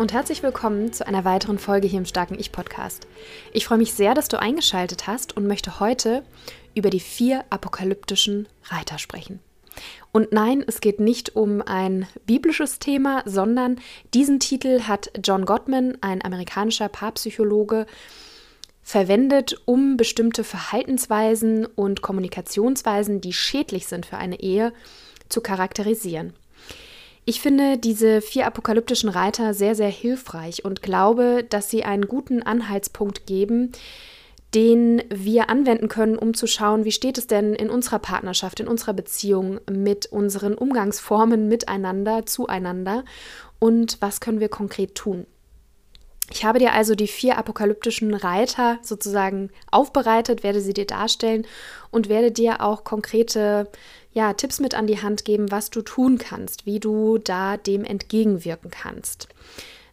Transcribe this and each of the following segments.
Und herzlich willkommen zu einer weiteren Folge hier im Starken Ich Podcast. Ich freue mich sehr, dass du eingeschaltet hast und möchte heute über die vier apokalyptischen Reiter sprechen. Und nein, es geht nicht um ein biblisches Thema, sondern diesen Titel hat John Gottman, ein amerikanischer Paarpsychologe, verwendet, um bestimmte Verhaltensweisen und Kommunikationsweisen, die schädlich sind für eine Ehe, zu charakterisieren. Ich finde diese vier apokalyptischen Reiter sehr, sehr hilfreich und glaube, dass sie einen guten Anhaltspunkt geben, den wir anwenden können, um zu schauen, wie steht es denn in unserer Partnerschaft, in unserer Beziehung mit unseren Umgangsformen miteinander, zueinander und was können wir konkret tun. Ich habe dir also die vier apokalyptischen Reiter sozusagen aufbereitet, werde sie dir darstellen und werde dir auch konkrete ja, Tipps mit an die Hand geben, was du tun kannst, wie du da dem entgegenwirken kannst.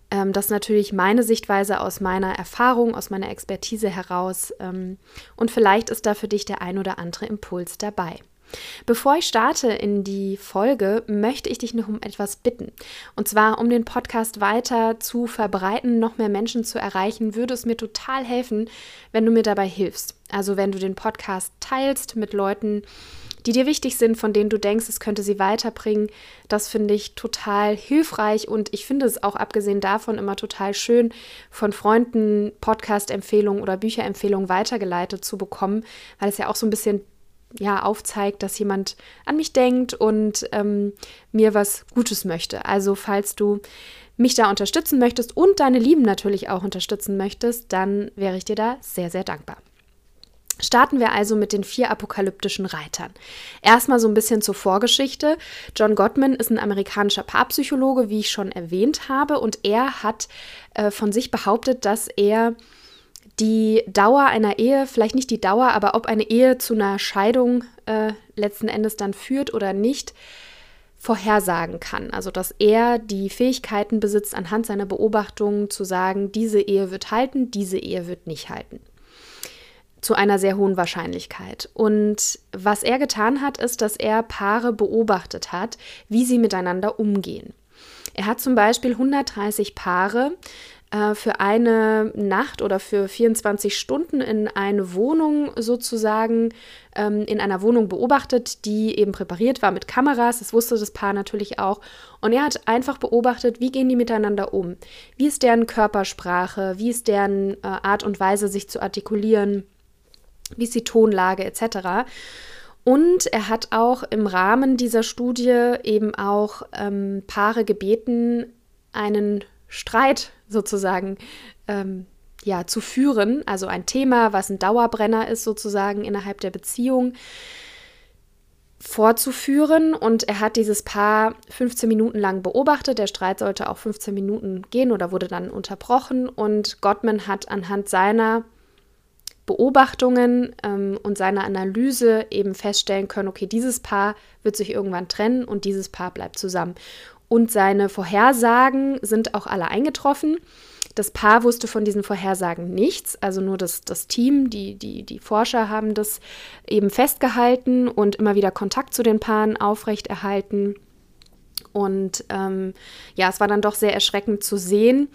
Ähm, das ist natürlich meine Sichtweise aus meiner Erfahrung, aus meiner Expertise heraus. Ähm, und vielleicht ist da für dich der ein oder andere Impuls dabei. Bevor ich starte in die Folge, möchte ich dich noch um etwas bitten. Und zwar, um den Podcast weiter zu verbreiten, noch mehr Menschen zu erreichen, würde es mir total helfen, wenn du mir dabei hilfst. Also wenn du den Podcast teilst mit Leuten, die dir wichtig sind, von denen du denkst, es könnte sie weiterbringen. Das finde ich total hilfreich und ich finde es auch abgesehen davon immer total schön, von Freunden Podcast-Empfehlungen oder Bücherempfehlungen weitergeleitet zu bekommen, weil es ja auch so ein bisschen ja, aufzeigt, dass jemand an mich denkt und ähm, mir was Gutes möchte. Also falls du mich da unterstützen möchtest und deine Lieben natürlich auch unterstützen möchtest, dann wäre ich dir da sehr, sehr dankbar. Starten wir also mit den vier apokalyptischen Reitern. Erstmal so ein bisschen zur Vorgeschichte. John Gottman ist ein amerikanischer Paarpsychologe, wie ich schon erwähnt habe, und er hat äh, von sich behauptet, dass er die Dauer einer Ehe, vielleicht nicht die Dauer, aber ob eine Ehe zu einer Scheidung äh, letzten Endes dann führt oder nicht, vorhersagen kann. Also dass er die Fähigkeiten besitzt, anhand seiner Beobachtungen zu sagen, diese Ehe wird halten, diese Ehe wird nicht halten zu einer sehr hohen Wahrscheinlichkeit. Und was er getan hat, ist, dass er Paare beobachtet hat, wie sie miteinander umgehen. Er hat zum Beispiel 130 Paare äh, für eine Nacht oder für 24 Stunden in eine Wohnung sozusagen, ähm, in einer Wohnung beobachtet, die eben präpariert war mit Kameras. Das wusste das Paar natürlich auch. Und er hat einfach beobachtet, wie gehen die miteinander um? Wie ist deren Körpersprache? Wie ist deren äh, Art und Weise, sich zu artikulieren? Wie ist die Tonlage etc. Und er hat auch im Rahmen dieser Studie eben auch ähm, Paare gebeten, einen Streit sozusagen ähm, ja, zu führen, also ein Thema, was ein Dauerbrenner ist sozusagen innerhalb der Beziehung, vorzuführen. Und er hat dieses Paar 15 Minuten lang beobachtet. Der Streit sollte auch 15 Minuten gehen oder wurde dann unterbrochen. Und Gottman hat anhand seiner Beobachtungen ähm, und seiner Analyse eben feststellen können, okay, dieses Paar wird sich irgendwann trennen und dieses Paar bleibt zusammen. Und seine Vorhersagen sind auch alle eingetroffen. Das Paar wusste von diesen Vorhersagen nichts, also nur das, das Team, die, die, die Forscher haben das eben festgehalten und immer wieder Kontakt zu den Paaren aufrechterhalten. Und ähm, ja, es war dann doch sehr erschreckend zu sehen,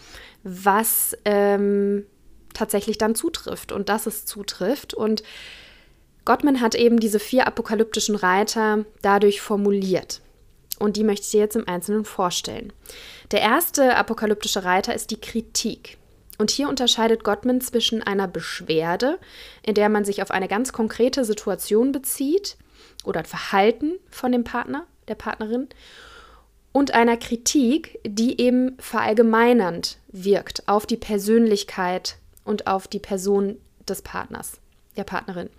was ähm, tatsächlich dann zutrifft und dass es zutrifft. Und Gottman hat eben diese vier apokalyptischen Reiter dadurch formuliert. Und die möchte ich dir jetzt im Einzelnen vorstellen. Der erste apokalyptische Reiter ist die Kritik. Und hier unterscheidet Gottman zwischen einer Beschwerde, in der man sich auf eine ganz konkrete Situation bezieht oder Verhalten von dem Partner, der Partnerin, und einer Kritik, die eben verallgemeinernd wirkt auf die Persönlichkeit und auf die Person des Partners, der Partnerin.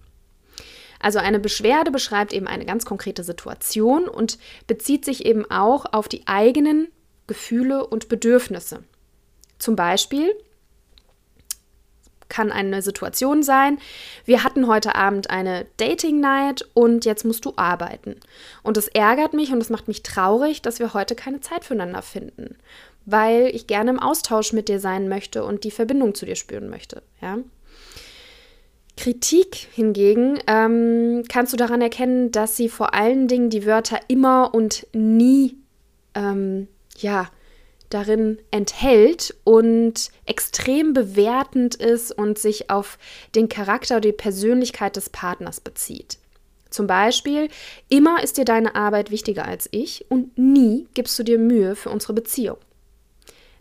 Also eine Beschwerde beschreibt eben eine ganz konkrete Situation und bezieht sich eben auch auf die eigenen Gefühle und Bedürfnisse. Zum Beispiel, kann eine Situation sein, wir hatten heute Abend eine Dating Night und jetzt musst du arbeiten. Und es ärgert mich und es macht mich traurig, dass wir heute keine Zeit füreinander finden, weil ich gerne im Austausch mit dir sein möchte und die Verbindung zu dir spüren möchte. Ja? Kritik hingegen ähm, kannst du daran erkennen, dass sie vor allen Dingen die Wörter immer und nie ähm, ja, darin enthält und extrem bewertend ist und sich auf den Charakter oder die Persönlichkeit des Partners bezieht. Zum Beispiel, immer ist dir deine Arbeit wichtiger als ich und nie gibst du dir Mühe für unsere Beziehung.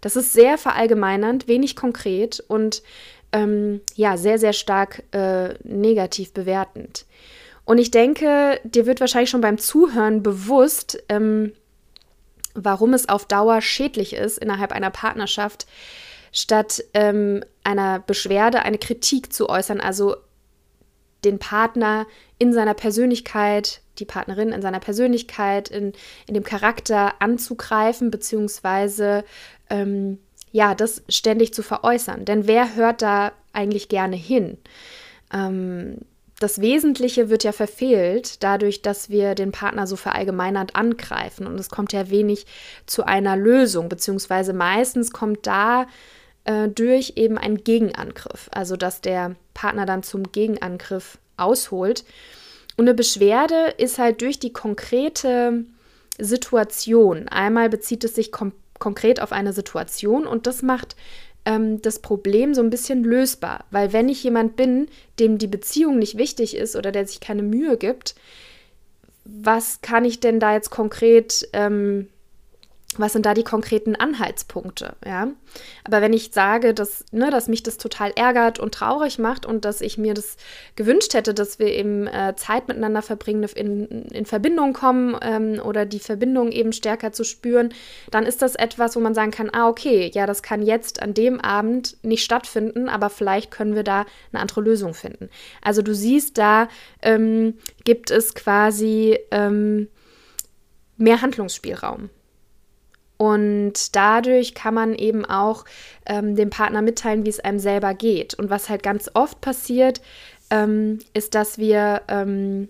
Das ist sehr verallgemeinernd, wenig konkret und ähm, ja, sehr, sehr stark äh, negativ bewertend. Und ich denke, dir wird wahrscheinlich schon beim Zuhören bewusst, ähm, warum es auf Dauer schädlich ist, innerhalb einer Partnerschaft statt ähm, einer Beschwerde eine Kritik zu äußern, also den Partner in seiner Persönlichkeit, die Partnerin in seiner Persönlichkeit, in, in dem Charakter anzugreifen, beziehungsweise ähm, ja, das ständig zu veräußern. Denn wer hört da eigentlich gerne hin? Ähm, das Wesentliche wird ja verfehlt, dadurch, dass wir den Partner so verallgemeinert angreifen. Und es kommt ja wenig zu einer Lösung, beziehungsweise meistens kommt da äh, durch eben ein Gegenangriff. Also, dass der Partner dann zum Gegenangriff ausholt. Und eine Beschwerde ist halt durch die konkrete Situation. Einmal bezieht es sich konkret auf eine Situation und das macht ähm, das Problem so ein bisschen lösbar. Weil wenn ich jemand bin, dem die Beziehung nicht wichtig ist oder der sich keine Mühe gibt, was kann ich denn da jetzt konkret ähm, was sind da die konkreten Anhaltspunkte, ja? Aber wenn ich sage, dass, ne, dass mich das total ärgert und traurig macht und dass ich mir das gewünscht hätte, dass wir eben äh, Zeit miteinander verbringen, in, in Verbindung kommen ähm, oder die Verbindung eben stärker zu spüren, dann ist das etwas, wo man sagen kann, ah, okay, ja, das kann jetzt an dem Abend nicht stattfinden, aber vielleicht können wir da eine andere Lösung finden. Also du siehst, da ähm, gibt es quasi ähm, mehr Handlungsspielraum. Und dadurch kann man eben auch ähm, dem Partner mitteilen, wie es einem selber geht. Und was halt ganz oft passiert, ähm, ist, dass wir ähm,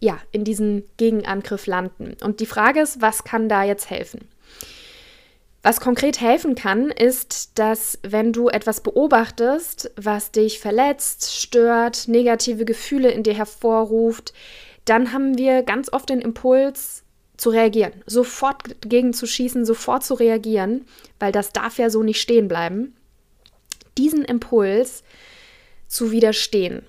ja in diesen Gegenangriff landen. Und die Frage ist, was kann da jetzt helfen? Was konkret helfen kann, ist, dass wenn du etwas beobachtest, was dich verletzt, stört, negative Gefühle in dir hervorruft, dann haben wir ganz oft den Impuls, zu reagieren, sofort gegen zu schießen, sofort zu reagieren, weil das darf ja so nicht stehen bleiben, diesen Impuls zu widerstehen.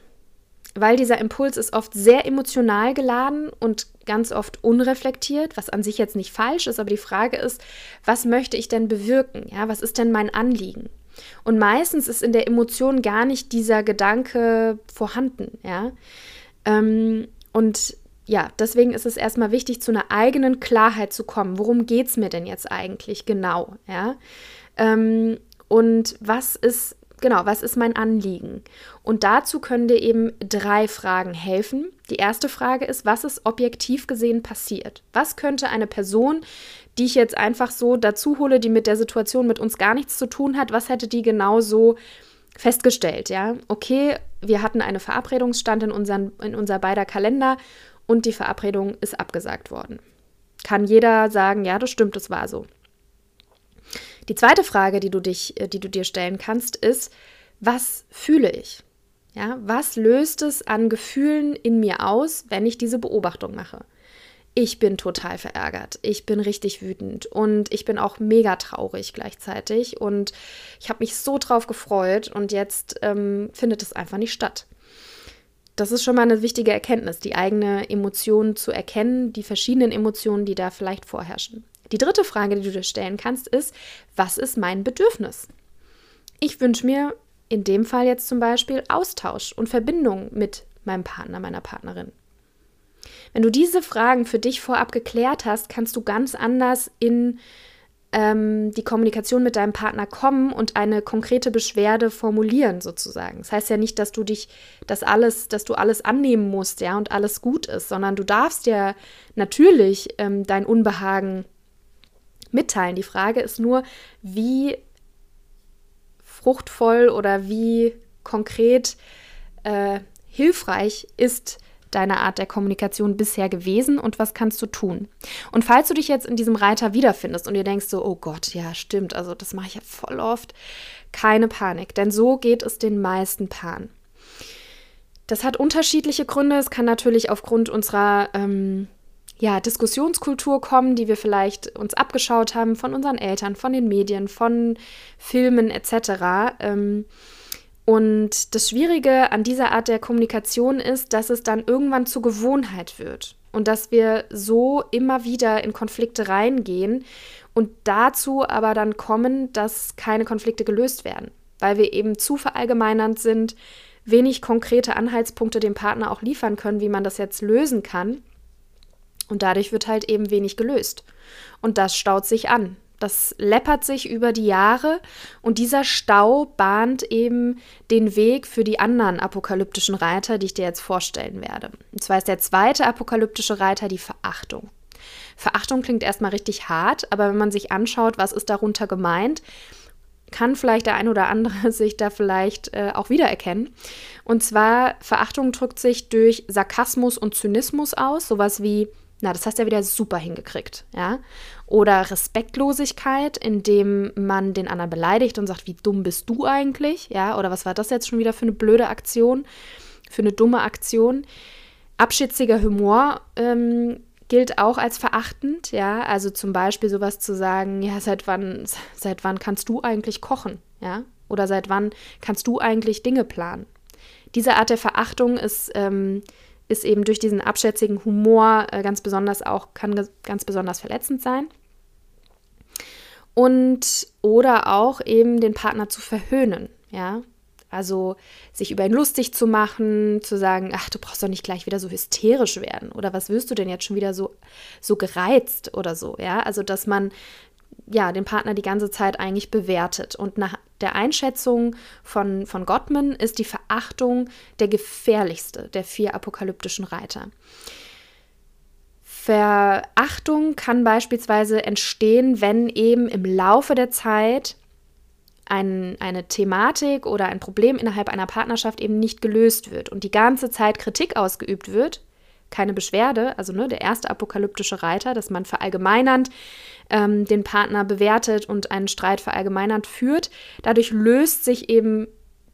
Weil dieser Impuls ist oft sehr emotional geladen und ganz oft unreflektiert, was an sich jetzt nicht falsch ist, aber die Frage ist, was möchte ich denn bewirken? Ja, was ist denn mein Anliegen? Und meistens ist in der Emotion gar nicht dieser Gedanke vorhanden, ja. Ähm, und ja, deswegen ist es erstmal wichtig, zu einer eigenen Klarheit zu kommen. Worum geht es mir denn jetzt eigentlich genau? Ja? Ähm, und was ist, genau, was ist mein Anliegen? Und dazu können dir eben drei Fragen helfen. Die erste Frage ist, was ist objektiv gesehen passiert? Was könnte eine Person, die ich jetzt einfach so dazu hole, die mit der Situation mit uns gar nichts zu tun hat, was hätte die genau so festgestellt? Ja, okay, wir hatten eine Verabredungsstand in, unseren, in unser beider Kalender und die Verabredung ist abgesagt worden. Kann jeder sagen, ja, das stimmt, das war so. Die zweite Frage, die du, dich, äh, die du dir stellen kannst, ist, was fühle ich? Ja, was löst es an Gefühlen in mir aus, wenn ich diese Beobachtung mache? Ich bin total verärgert. Ich bin richtig wütend und ich bin auch mega traurig gleichzeitig. Und ich habe mich so drauf gefreut und jetzt ähm, findet es einfach nicht statt das ist schon mal eine wichtige Erkenntnis, die eigene Emotion zu erkennen, die verschiedenen Emotionen, die da vielleicht vorherrschen. Die dritte Frage, die du dir stellen kannst, ist, was ist mein Bedürfnis? Ich wünsche mir in dem Fall jetzt zum Beispiel Austausch und Verbindung mit meinem Partner, meiner Partnerin. Wenn du diese Fragen für dich vorab geklärt hast, kannst du ganz anders in ähm, die Kommunikation mit deinem Partner kommen und eine konkrete Beschwerde formulieren, sozusagen. Das heißt ja nicht, dass du dich, das alles, dass du alles annehmen musst, ja, und alles gut ist, sondern du darfst ja natürlich ähm, dein Unbehagen mitteilen. Die Frage ist nur, wie fruchtvoll oder wie konkret äh, hilfreich ist deine Art der Kommunikation bisher gewesen und was kannst du tun? Und falls du dich jetzt in diesem Reiter wiederfindest und dir denkst so, oh Gott, ja, stimmt, also das mache ich ja voll oft, keine Panik, denn so geht es den meisten Paaren. Das hat unterschiedliche Gründe. Es kann natürlich aufgrund unserer ähm, ja, Diskussionskultur kommen, die wir vielleicht uns abgeschaut haben von unseren Eltern, von den Medien, von Filmen etc. Ähm, und das Schwierige an dieser Art der Kommunikation ist, dass es dann irgendwann zur Gewohnheit wird und dass wir so immer wieder in Konflikte reingehen und dazu aber dann kommen, dass keine Konflikte gelöst werden, weil wir eben zu verallgemeinernd sind, wenig konkrete Anhaltspunkte dem Partner auch liefern können, wie man das jetzt lösen kann. Und dadurch wird halt eben wenig gelöst. Und das staut sich an. Das läppert sich über die Jahre und dieser Stau bahnt eben den Weg für die anderen apokalyptischen Reiter, die ich dir jetzt vorstellen werde. Und zwar ist der zweite apokalyptische Reiter die Verachtung. Verachtung klingt erstmal richtig hart, aber wenn man sich anschaut, was ist darunter gemeint, kann vielleicht der ein oder andere sich da vielleicht äh, auch wiedererkennen. Und zwar, Verachtung drückt sich durch Sarkasmus und Zynismus aus, sowas wie, na, das hast du ja wieder super hingekriegt, ja. Oder Respektlosigkeit, indem man den anderen beleidigt und sagt, wie dumm bist du eigentlich, ja. Oder was war das jetzt schon wieder für eine blöde Aktion, für eine dumme Aktion. Abschätziger Humor ähm, gilt auch als verachtend, ja. Also zum Beispiel sowas zu sagen, ja, seit wann, seit wann kannst du eigentlich kochen, ja? Oder seit wann kannst du eigentlich Dinge planen? Diese Art der Verachtung ist ähm, ist eben durch diesen abschätzigen Humor äh, ganz besonders auch, kann ganz besonders verletzend sein. Und oder auch eben den Partner zu verhöhnen, ja. Also sich über ihn lustig zu machen, zu sagen, ach, du brauchst doch nicht gleich wieder so hysterisch werden oder was wirst du denn jetzt schon wieder so, so gereizt oder so, ja. Also dass man ja, den Partner die ganze Zeit eigentlich bewertet. Und nach der Einschätzung von, von Gottman ist die Verachtung der gefährlichste der vier apokalyptischen Reiter. Verachtung kann beispielsweise entstehen, wenn eben im Laufe der Zeit ein, eine Thematik oder ein Problem innerhalb einer Partnerschaft eben nicht gelöst wird und die ganze Zeit Kritik ausgeübt wird, keine Beschwerde, also ne, der erste apokalyptische Reiter, dass man verallgemeinernd ähm, den Partner bewertet und einen Streit verallgemeinert führt. Dadurch löst sich eben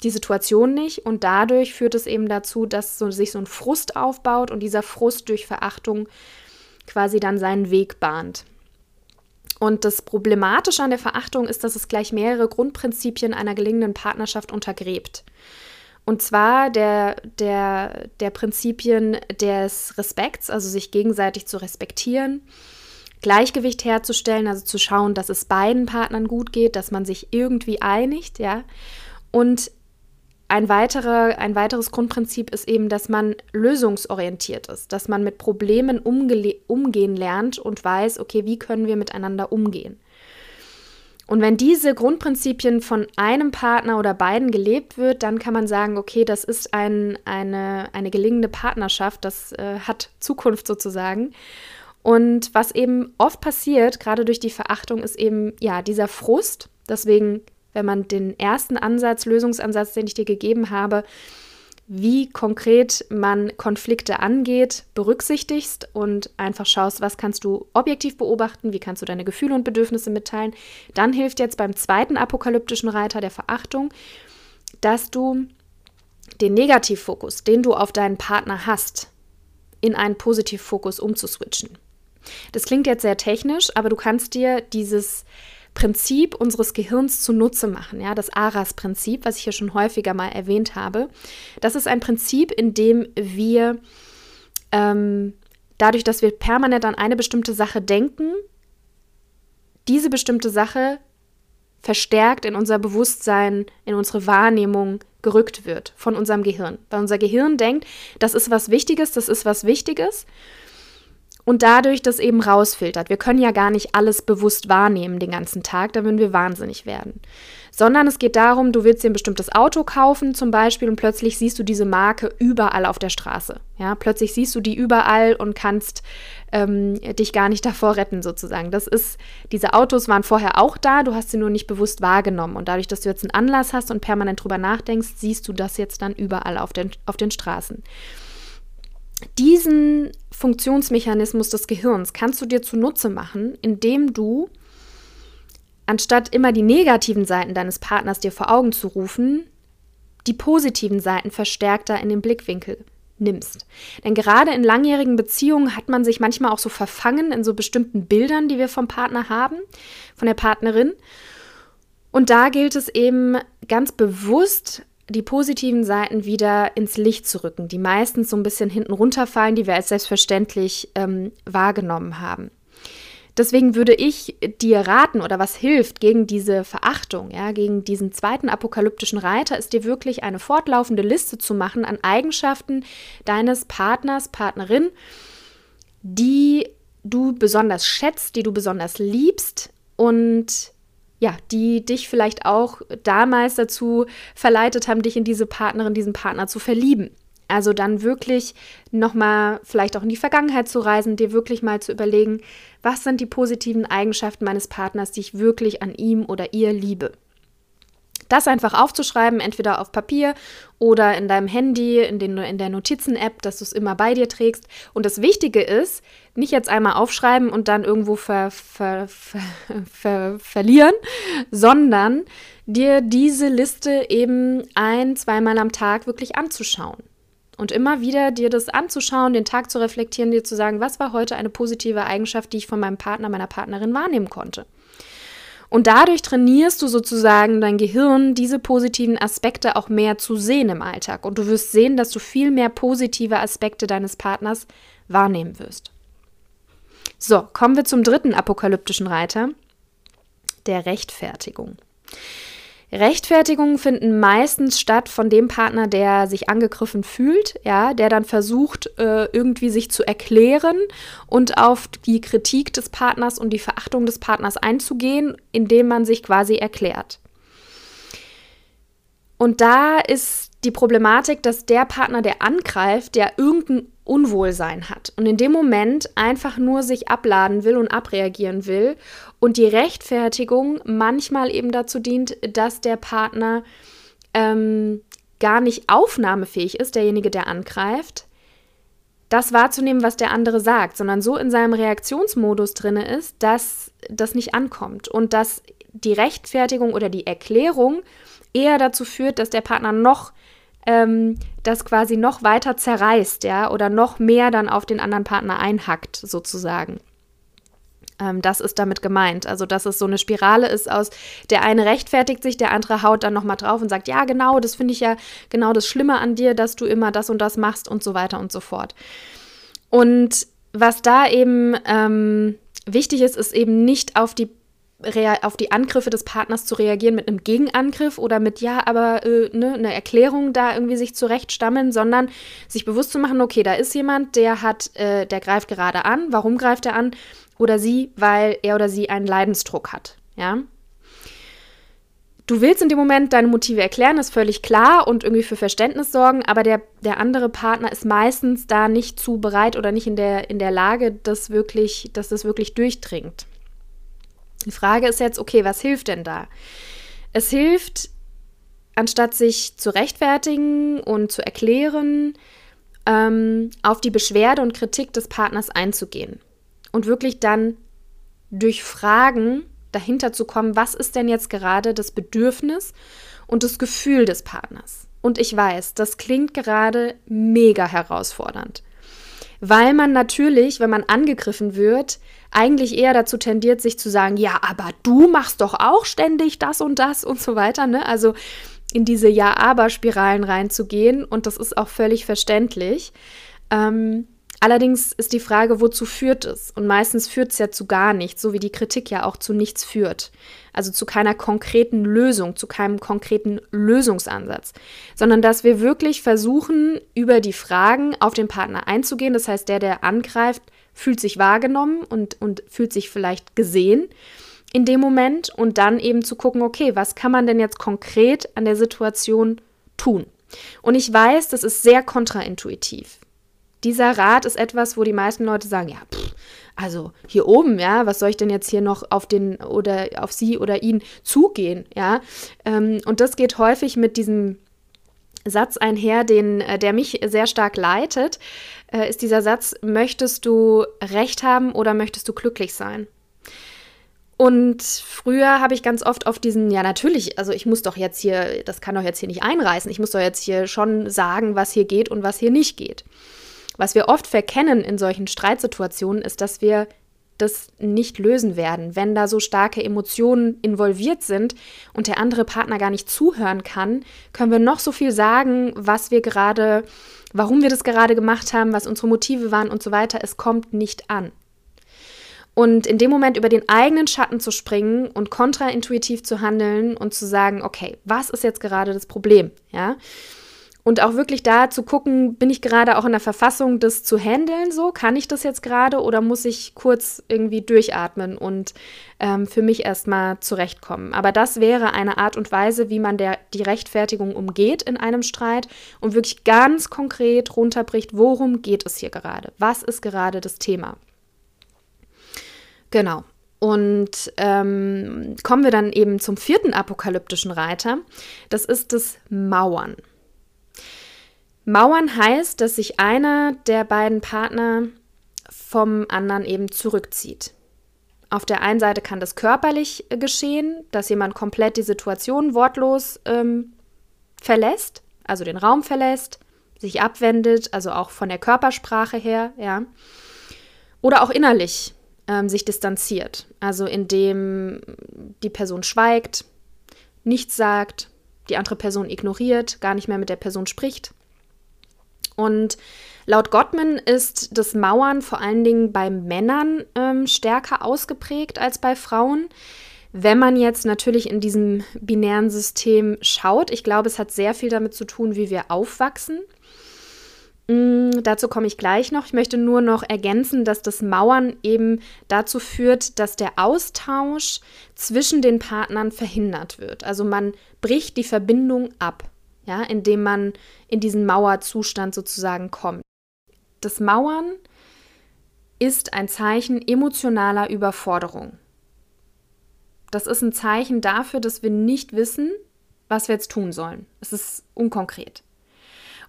die Situation nicht und dadurch führt es eben dazu, dass so, sich so ein Frust aufbaut und dieser Frust durch Verachtung quasi dann seinen Weg bahnt. Und das Problematische an der Verachtung ist, dass es gleich mehrere Grundprinzipien einer gelingenden Partnerschaft untergräbt. Und zwar der, der, der Prinzipien des Respekts, also sich gegenseitig zu respektieren, Gleichgewicht herzustellen, also zu schauen, dass es beiden Partnern gut geht, dass man sich irgendwie einigt, ja. Und ein, weiterer, ein weiteres Grundprinzip ist eben, dass man lösungsorientiert ist, dass man mit Problemen umgehen lernt und weiß, okay, wie können wir miteinander umgehen. Und wenn diese Grundprinzipien von einem Partner oder beiden gelebt wird, dann kann man sagen, okay, das ist ein, eine, eine gelingende Partnerschaft, das äh, hat Zukunft sozusagen. Und was eben oft passiert, gerade durch die Verachtung, ist eben ja dieser Frust. Deswegen, wenn man den ersten Ansatz, Lösungsansatz, den ich dir gegeben habe, wie konkret man Konflikte angeht, berücksichtigst und einfach schaust, was kannst du objektiv beobachten, wie kannst du deine Gefühle und Bedürfnisse mitteilen. Dann hilft jetzt beim zweiten apokalyptischen Reiter der Verachtung, dass du den Negativfokus, den du auf deinen Partner hast, in einen Positivfokus umzuswitchen. Das klingt jetzt sehr technisch, aber du kannst dir dieses Prinzip unseres Gehirns zunutze machen, ja, das ARAS-Prinzip, was ich hier schon häufiger mal erwähnt habe. Das ist ein Prinzip, in dem wir ähm, dadurch, dass wir permanent an eine bestimmte Sache denken, diese bestimmte Sache verstärkt in unser Bewusstsein, in unsere Wahrnehmung gerückt wird von unserem Gehirn. Weil unser Gehirn denkt, das ist was Wichtiges, das ist was Wichtiges und dadurch das eben rausfiltert. Wir können ja gar nicht alles bewusst wahrnehmen den ganzen Tag, da würden wir wahnsinnig werden. sondern es geht darum, du willst dir ein bestimmtes Auto kaufen zum Beispiel und plötzlich siehst du diese Marke überall auf der Straße. Ja, plötzlich siehst du die überall und kannst ähm, dich gar nicht davor retten sozusagen. Das ist, diese Autos waren vorher auch da, du hast sie nur nicht bewusst wahrgenommen und dadurch, dass du jetzt einen Anlass hast und permanent drüber nachdenkst, siehst du das jetzt dann überall auf den, auf den Straßen. Diesen Funktionsmechanismus des Gehirns kannst du dir zunutze machen, indem du anstatt immer die negativen Seiten deines Partners dir vor Augen zu rufen, die positiven Seiten verstärkter in den Blickwinkel nimmst. Denn gerade in langjährigen Beziehungen hat man sich manchmal auch so verfangen in so bestimmten Bildern, die wir vom Partner haben, von der Partnerin. Und da gilt es eben ganz bewusst, die positiven Seiten wieder ins Licht zu rücken, die meistens so ein bisschen hinten runterfallen, die wir als selbstverständlich ähm, wahrgenommen haben. Deswegen würde ich dir raten oder was hilft gegen diese Verachtung, ja, gegen diesen zweiten apokalyptischen Reiter, ist dir wirklich eine fortlaufende Liste zu machen an Eigenschaften deines Partners, Partnerin, die du besonders schätzt, die du besonders liebst und ja, die dich vielleicht auch damals dazu verleitet haben, dich in diese Partnerin, diesen Partner zu verlieben. Also dann wirklich nochmal vielleicht auch in die Vergangenheit zu reisen, dir wirklich mal zu überlegen, was sind die positiven Eigenschaften meines Partners, die ich wirklich an ihm oder ihr liebe. Das einfach aufzuschreiben, entweder auf Papier oder in deinem Handy, in, den, in der Notizen-App, dass du es immer bei dir trägst. Und das Wichtige ist, nicht jetzt einmal aufschreiben und dann irgendwo ver, ver, ver, verlieren, sondern dir diese Liste eben ein, zweimal am Tag wirklich anzuschauen. Und immer wieder dir das anzuschauen, den Tag zu reflektieren, dir zu sagen, was war heute eine positive Eigenschaft, die ich von meinem Partner, meiner Partnerin wahrnehmen konnte. Und dadurch trainierst du sozusagen dein Gehirn, diese positiven Aspekte auch mehr zu sehen im Alltag. Und du wirst sehen, dass du viel mehr positive Aspekte deines Partners wahrnehmen wirst. So, kommen wir zum dritten apokalyptischen Reiter, der Rechtfertigung. Rechtfertigungen finden meistens statt von dem Partner, der sich angegriffen fühlt, ja, der dann versucht, äh, irgendwie sich zu erklären und auf die Kritik des Partners und die Verachtung des Partners einzugehen, indem man sich quasi erklärt. Und da ist die Problematik, dass der Partner, der angreift, der irgendein Unwohlsein hat und in dem Moment einfach nur sich abladen will und abreagieren will und die Rechtfertigung manchmal eben dazu dient, dass der Partner ähm, gar nicht aufnahmefähig ist, derjenige, der angreift, das wahrzunehmen, was der andere sagt, sondern so in seinem Reaktionsmodus drin ist, dass das nicht ankommt und dass die Rechtfertigung oder die Erklärung eher dazu führt, dass der Partner noch ähm, das quasi noch weiter zerreißt, ja, oder noch mehr dann auf den anderen Partner einhackt, sozusagen. Ähm, das ist damit gemeint. Also, dass es so eine Spirale ist aus, der eine rechtfertigt sich, der andere haut dann nochmal drauf und sagt, ja, genau, das finde ich ja genau das Schlimme an dir, dass du immer das und das machst und so weiter und so fort. Und was da eben ähm, wichtig ist, ist eben nicht auf die auf die Angriffe des Partners zu reagieren mit einem Gegenangriff oder mit ja, aber äh, ne, eine Erklärung da irgendwie sich zurechtstammeln, sondern sich bewusst zu machen, okay, da ist jemand, der hat, äh, der greift gerade an. Warum greift er an? Oder sie, weil er oder sie einen Leidensdruck hat. Ja. Du willst in dem Moment deine Motive erklären, ist völlig klar und irgendwie für Verständnis sorgen, aber der, der andere Partner ist meistens da nicht zu bereit oder nicht in der, in der Lage, das wirklich, dass das wirklich durchdringt. Die Frage ist jetzt, okay, was hilft denn da? Es hilft, anstatt sich zu rechtfertigen und zu erklären, ähm, auf die Beschwerde und Kritik des Partners einzugehen und wirklich dann durch Fragen dahinter zu kommen, was ist denn jetzt gerade das Bedürfnis und das Gefühl des Partners. Und ich weiß, das klingt gerade mega herausfordernd weil man natürlich, wenn man angegriffen wird, eigentlich eher dazu tendiert, sich zu sagen, ja, aber du machst doch auch ständig das und das und so weiter, ne? Also in diese Ja-Aber-Spiralen reinzugehen und das ist auch völlig verständlich. Ähm, Allerdings ist die Frage, wozu führt es? Und meistens führt es ja zu gar nichts, so wie die Kritik ja auch zu nichts führt. Also zu keiner konkreten Lösung, zu keinem konkreten Lösungsansatz, sondern dass wir wirklich versuchen, über die Fragen auf den Partner einzugehen. Das heißt, der, der angreift, fühlt sich wahrgenommen und, und fühlt sich vielleicht gesehen. in dem Moment und dann eben zu gucken, okay, was kann man denn jetzt konkret an der Situation tun? Und ich weiß, das ist sehr kontraintuitiv. Dieser Rat ist etwas, wo die meisten Leute sagen, ja, pff, also hier oben, ja, was soll ich denn jetzt hier noch auf den oder auf sie oder ihn zugehen, ja? Ähm, und das geht häufig mit diesem Satz einher, den, äh, der mich sehr stark leitet, äh, ist dieser Satz, möchtest du Recht haben oder möchtest du glücklich sein? Und früher habe ich ganz oft auf diesen, ja natürlich, also ich muss doch jetzt hier, das kann doch jetzt hier nicht einreißen, ich muss doch jetzt hier schon sagen, was hier geht und was hier nicht geht. Was wir oft verkennen in solchen Streitsituationen ist, dass wir das nicht lösen werden, wenn da so starke Emotionen involviert sind und der andere Partner gar nicht zuhören kann, können wir noch so viel sagen, was wir gerade, warum wir das gerade gemacht haben, was unsere Motive waren und so weiter. Es kommt nicht an. Und in dem Moment über den eigenen Schatten zu springen und kontraintuitiv zu handeln und zu sagen, okay, was ist jetzt gerade das Problem? Ja. Und auch wirklich da zu gucken, bin ich gerade auch in der Verfassung, das zu handeln, so kann ich das jetzt gerade oder muss ich kurz irgendwie durchatmen und ähm, für mich erstmal zurechtkommen. Aber das wäre eine Art und Weise, wie man der, die Rechtfertigung umgeht in einem Streit und wirklich ganz konkret runterbricht, worum geht es hier gerade? Was ist gerade das Thema? Genau. Und ähm, kommen wir dann eben zum vierten apokalyptischen Reiter. Das ist das Mauern. Mauern heißt, dass sich einer der beiden Partner vom anderen eben zurückzieht. Auf der einen Seite kann das körperlich geschehen, dass jemand komplett die Situation wortlos ähm, verlässt, also den Raum verlässt, sich abwendet, also auch von der Körpersprache her, ja. Oder auch innerlich, ähm, sich distanziert. Also indem die Person schweigt, nichts sagt, die andere Person ignoriert, gar nicht mehr mit der Person spricht. Und laut Gottman ist das Mauern vor allen Dingen bei Männern ähm, stärker ausgeprägt als bei Frauen. Wenn man jetzt natürlich in diesem binären System schaut, ich glaube, es hat sehr viel damit zu tun, wie wir aufwachsen. Mm, dazu komme ich gleich noch. Ich möchte nur noch ergänzen, dass das Mauern eben dazu führt, dass der Austausch zwischen den Partnern verhindert wird. Also man bricht die Verbindung ab, ja, indem man in diesen Mauerzustand sozusagen kommt. Das Mauern ist ein Zeichen emotionaler Überforderung. Das ist ein Zeichen dafür, dass wir nicht wissen, was wir jetzt tun sollen. Es ist unkonkret.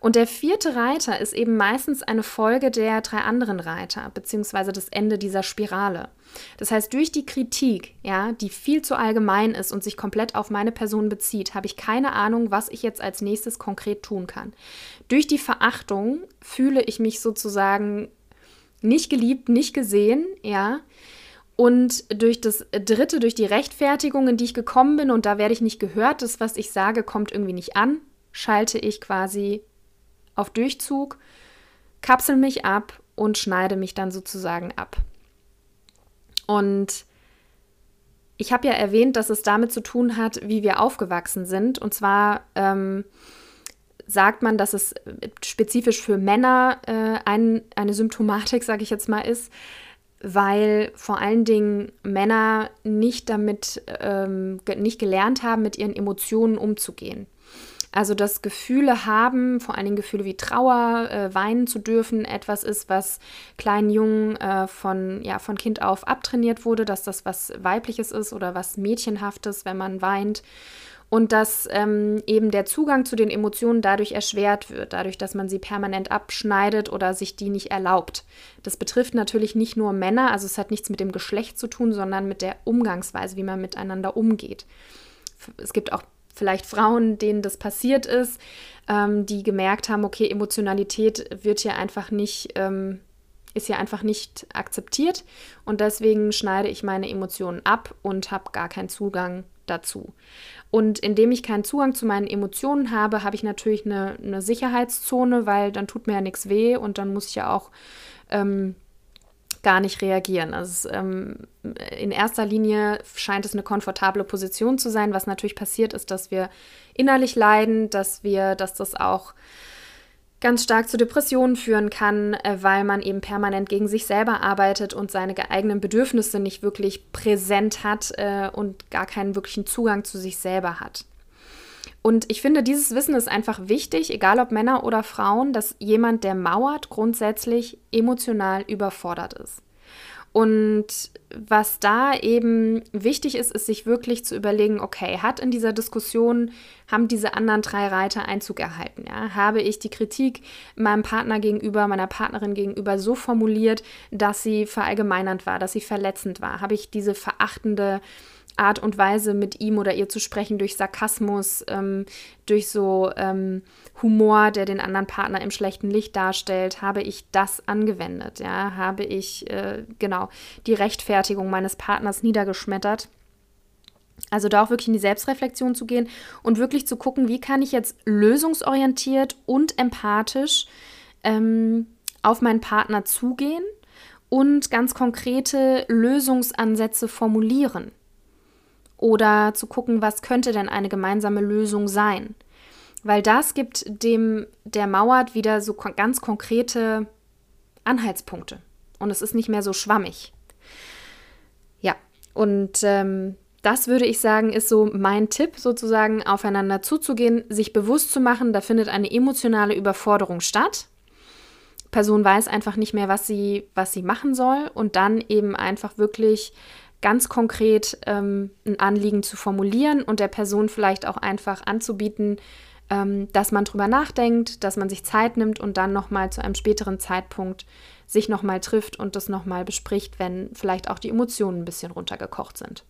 Und der vierte Reiter ist eben meistens eine Folge der drei anderen Reiter, beziehungsweise das Ende dieser Spirale. Das heißt, durch die Kritik, ja, die viel zu allgemein ist und sich komplett auf meine Person bezieht, habe ich keine Ahnung, was ich jetzt als nächstes konkret tun kann. Durch die Verachtung fühle ich mich sozusagen nicht geliebt, nicht gesehen, ja. Und durch das dritte, durch die Rechtfertigung, in die ich gekommen bin, und da werde ich nicht gehört, das, was ich sage, kommt irgendwie nicht an, schalte ich quasi auf Durchzug, kapsel mich ab und schneide mich dann sozusagen ab. Und ich habe ja erwähnt, dass es damit zu tun hat, wie wir aufgewachsen sind. Und zwar ähm, sagt man, dass es spezifisch für Männer äh, ein, eine Symptomatik, sage ich jetzt mal, ist, weil vor allen Dingen Männer nicht damit, ähm, nicht gelernt haben, mit ihren Emotionen umzugehen. Also dass Gefühle haben, vor allen Dingen Gefühle wie Trauer, äh, weinen zu dürfen, etwas ist, was kleinen Jungen äh, von, ja, von Kind auf abtrainiert wurde, dass das was Weibliches ist oder was Mädchenhaftes, wenn man weint. Und dass ähm, eben der Zugang zu den Emotionen dadurch erschwert wird, dadurch, dass man sie permanent abschneidet oder sich die nicht erlaubt. Das betrifft natürlich nicht nur Männer, also es hat nichts mit dem Geschlecht zu tun, sondern mit der Umgangsweise, wie man miteinander umgeht. Es gibt auch vielleicht Frauen, denen das passiert ist, ähm, die gemerkt haben, okay, Emotionalität wird hier einfach nicht, ähm, ist hier einfach nicht akzeptiert und deswegen schneide ich meine Emotionen ab und habe gar keinen Zugang dazu. Und indem ich keinen Zugang zu meinen Emotionen habe, habe ich natürlich eine, eine Sicherheitszone, weil dann tut mir ja nichts weh und dann muss ich ja auch ähm, gar nicht reagieren. Also ähm, in erster Linie scheint es eine komfortable Position zu sein. Was natürlich passiert ist, dass wir innerlich leiden, dass wir, dass das auch ganz stark zu Depressionen führen kann, äh, weil man eben permanent gegen sich selber arbeitet und seine eigenen Bedürfnisse nicht wirklich präsent hat äh, und gar keinen wirklichen Zugang zu sich selber hat. Und ich finde, dieses Wissen ist einfach wichtig, egal ob Männer oder Frauen, dass jemand, der mauert, grundsätzlich emotional überfordert ist. Und was da eben wichtig ist, ist sich wirklich zu überlegen, okay, hat in dieser Diskussion, haben diese anderen drei Reiter Einzug erhalten? Ja? Habe ich die Kritik meinem Partner gegenüber, meiner Partnerin gegenüber so formuliert, dass sie verallgemeinernd war, dass sie verletzend war? Habe ich diese verachtende Art und Weise mit ihm oder ihr zu sprechen, durch Sarkasmus, ähm, durch so ähm, Humor, der den anderen Partner im schlechten Licht darstellt, habe ich das angewendet, ja, habe ich äh, genau die Rechtfertigung meines Partners niedergeschmettert. Also da auch wirklich in die Selbstreflexion zu gehen und wirklich zu gucken, wie kann ich jetzt lösungsorientiert und empathisch ähm, auf meinen Partner zugehen und ganz konkrete Lösungsansätze formulieren oder zu gucken, was könnte denn eine gemeinsame Lösung sein. Weil das gibt dem, der Mauert wieder so ganz konkrete Anhaltspunkte. Und es ist nicht mehr so schwammig. Und ähm, das würde ich sagen, ist so mein Tipp, sozusagen aufeinander zuzugehen, sich bewusst zu machen, da findet eine emotionale Überforderung statt. Person weiß einfach nicht mehr, was sie, was sie machen soll und dann eben einfach wirklich ganz konkret ähm, ein Anliegen zu formulieren und der Person vielleicht auch einfach anzubieten, ähm, dass man drüber nachdenkt, dass man sich Zeit nimmt und dann nochmal zu einem späteren Zeitpunkt sich nochmal trifft und das nochmal bespricht, wenn vielleicht auch die Emotionen ein bisschen runtergekocht sind.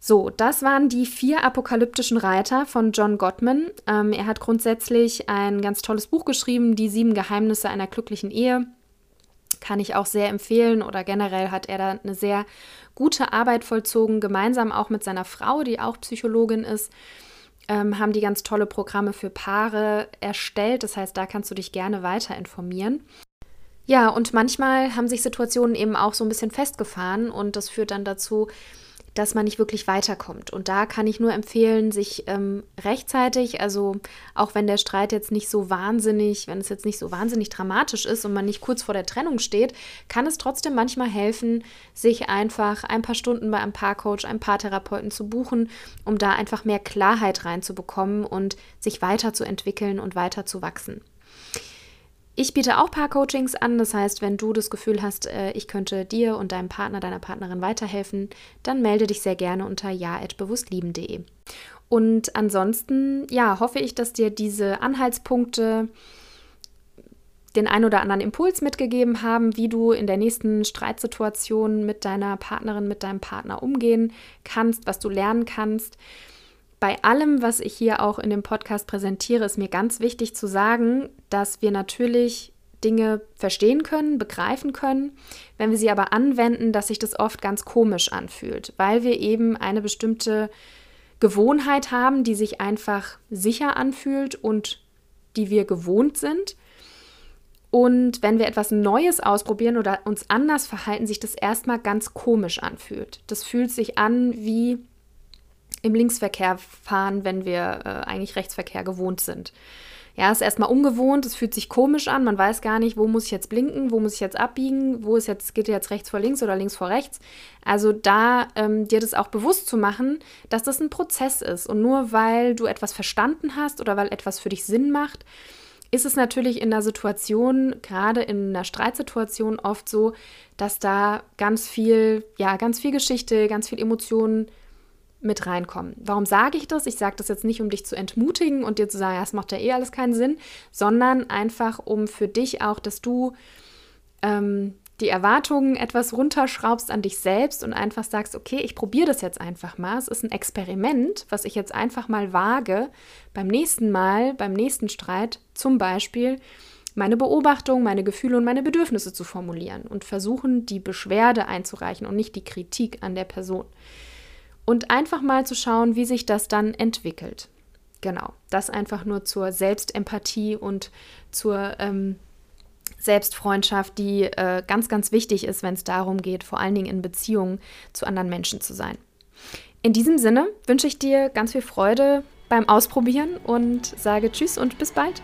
So, das waren die vier apokalyptischen Reiter von John Gottman. Ähm, er hat grundsätzlich ein ganz tolles Buch geschrieben, Die sieben Geheimnisse einer glücklichen Ehe kann ich auch sehr empfehlen oder generell hat er da eine sehr gute Arbeit vollzogen, gemeinsam auch mit seiner Frau, die auch Psychologin ist. Ähm, haben die ganz tolle Programme für Paare erstellt. Das heißt, da kannst du dich gerne weiter informieren. Ja, und manchmal haben sich Situationen eben auch so ein bisschen festgefahren und das führt dann dazu, dass man nicht wirklich weiterkommt. Und da kann ich nur empfehlen, sich ähm, rechtzeitig, also auch wenn der Streit jetzt nicht so wahnsinnig, wenn es jetzt nicht so wahnsinnig dramatisch ist und man nicht kurz vor der Trennung steht, kann es trotzdem manchmal helfen, sich einfach ein paar Stunden bei einem Paarcoach, einem Paartherapeuten zu buchen, um da einfach mehr Klarheit reinzubekommen und sich weiterzuentwickeln und weiter zu wachsen. Ich biete auch Paar-Coachings an, das heißt, wenn du das Gefühl hast, äh, ich könnte dir und deinem Partner, deiner Partnerin weiterhelfen, dann melde dich sehr gerne unter ja@bewusstlieben.de. Und ansonsten, ja, hoffe ich, dass dir diese Anhaltspunkte den ein oder anderen Impuls mitgegeben haben, wie du in der nächsten Streitsituation mit deiner Partnerin, mit deinem Partner umgehen kannst, was du lernen kannst bei allem, was ich hier auch in dem Podcast präsentiere, ist mir ganz wichtig zu sagen, dass wir natürlich Dinge verstehen können, begreifen können, wenn wir sie aber anwenden, dass sich das oft ganz komisch anfühlt, weil wir eben eine bestimmte Gewohnheit haben, die sich einfach sicher anfühlt und die wir gewohnt sind. Und wenn wir etwas Neues ausprobieren oder uns anders verhalten, sich das erstmal ganz komisch anfühlt. Das fühlt sich an wie im Linksverkehr fahren, wenn wir äh, eigentlich Rechtsverkehr gewohnt sind. Ja, ist erstmal ungewohnt, es fühlt sich komisch an, man weiß gar nicht, wo muss ich jetzt blinken, wo muss ich jetzt abbiegen, wo ist jetzt, geht jetzt rechts vor links oder links vor rechts. Also da ähm, dir das auch bewusst zu machen, dass das ein Prozess ist. Und nur weil du etwas verstanden hast oder weil etwas für dich Sinn macht, ist es natürlich in der Situation, gerade in einer Streitsituation, oft so, dass da ganz viel, ja, ganz viel Geschichte, ganz viel Emotionen mit reinkommen. Warum sage ich das? Ich sage das jetzt nicht, um dich zu entmutigen und dir zu sagen, ja, es macht ja eh alles keinen Sinn, sondern einfach, um für dich auch, dass du ähm, die Erwartungen etwas runterschraubst an dich selbst und einfach sagst, okay, ich probiere das jetzt einfach mal. Es ist ein Experiment, was ich jetzt einfach mal wage, beim nächsten Mal, beim nächsten Streit zum Beispiel, meine Beobachtung, meine Gefühle und meine Bedürfnisse zu formulieren und versuchen, die Beschwerde einzureichen und nicht die Kritik an der Person und einfach mal zu schauen, wie sich das dann entwickelt. Genau, das einfach nur zur Selbstempathie und zur ähm, Selbstfreundschaft, die äh, ganz, ganz wichtig ist, wenn es darum geht, vor allen Dingen in Beziehungen zu anderen Menschen zu sein. In diesem Sinne wünsche ich dir ganz viel Freude beim Ausprobieren und sage Tschüss und bis bald.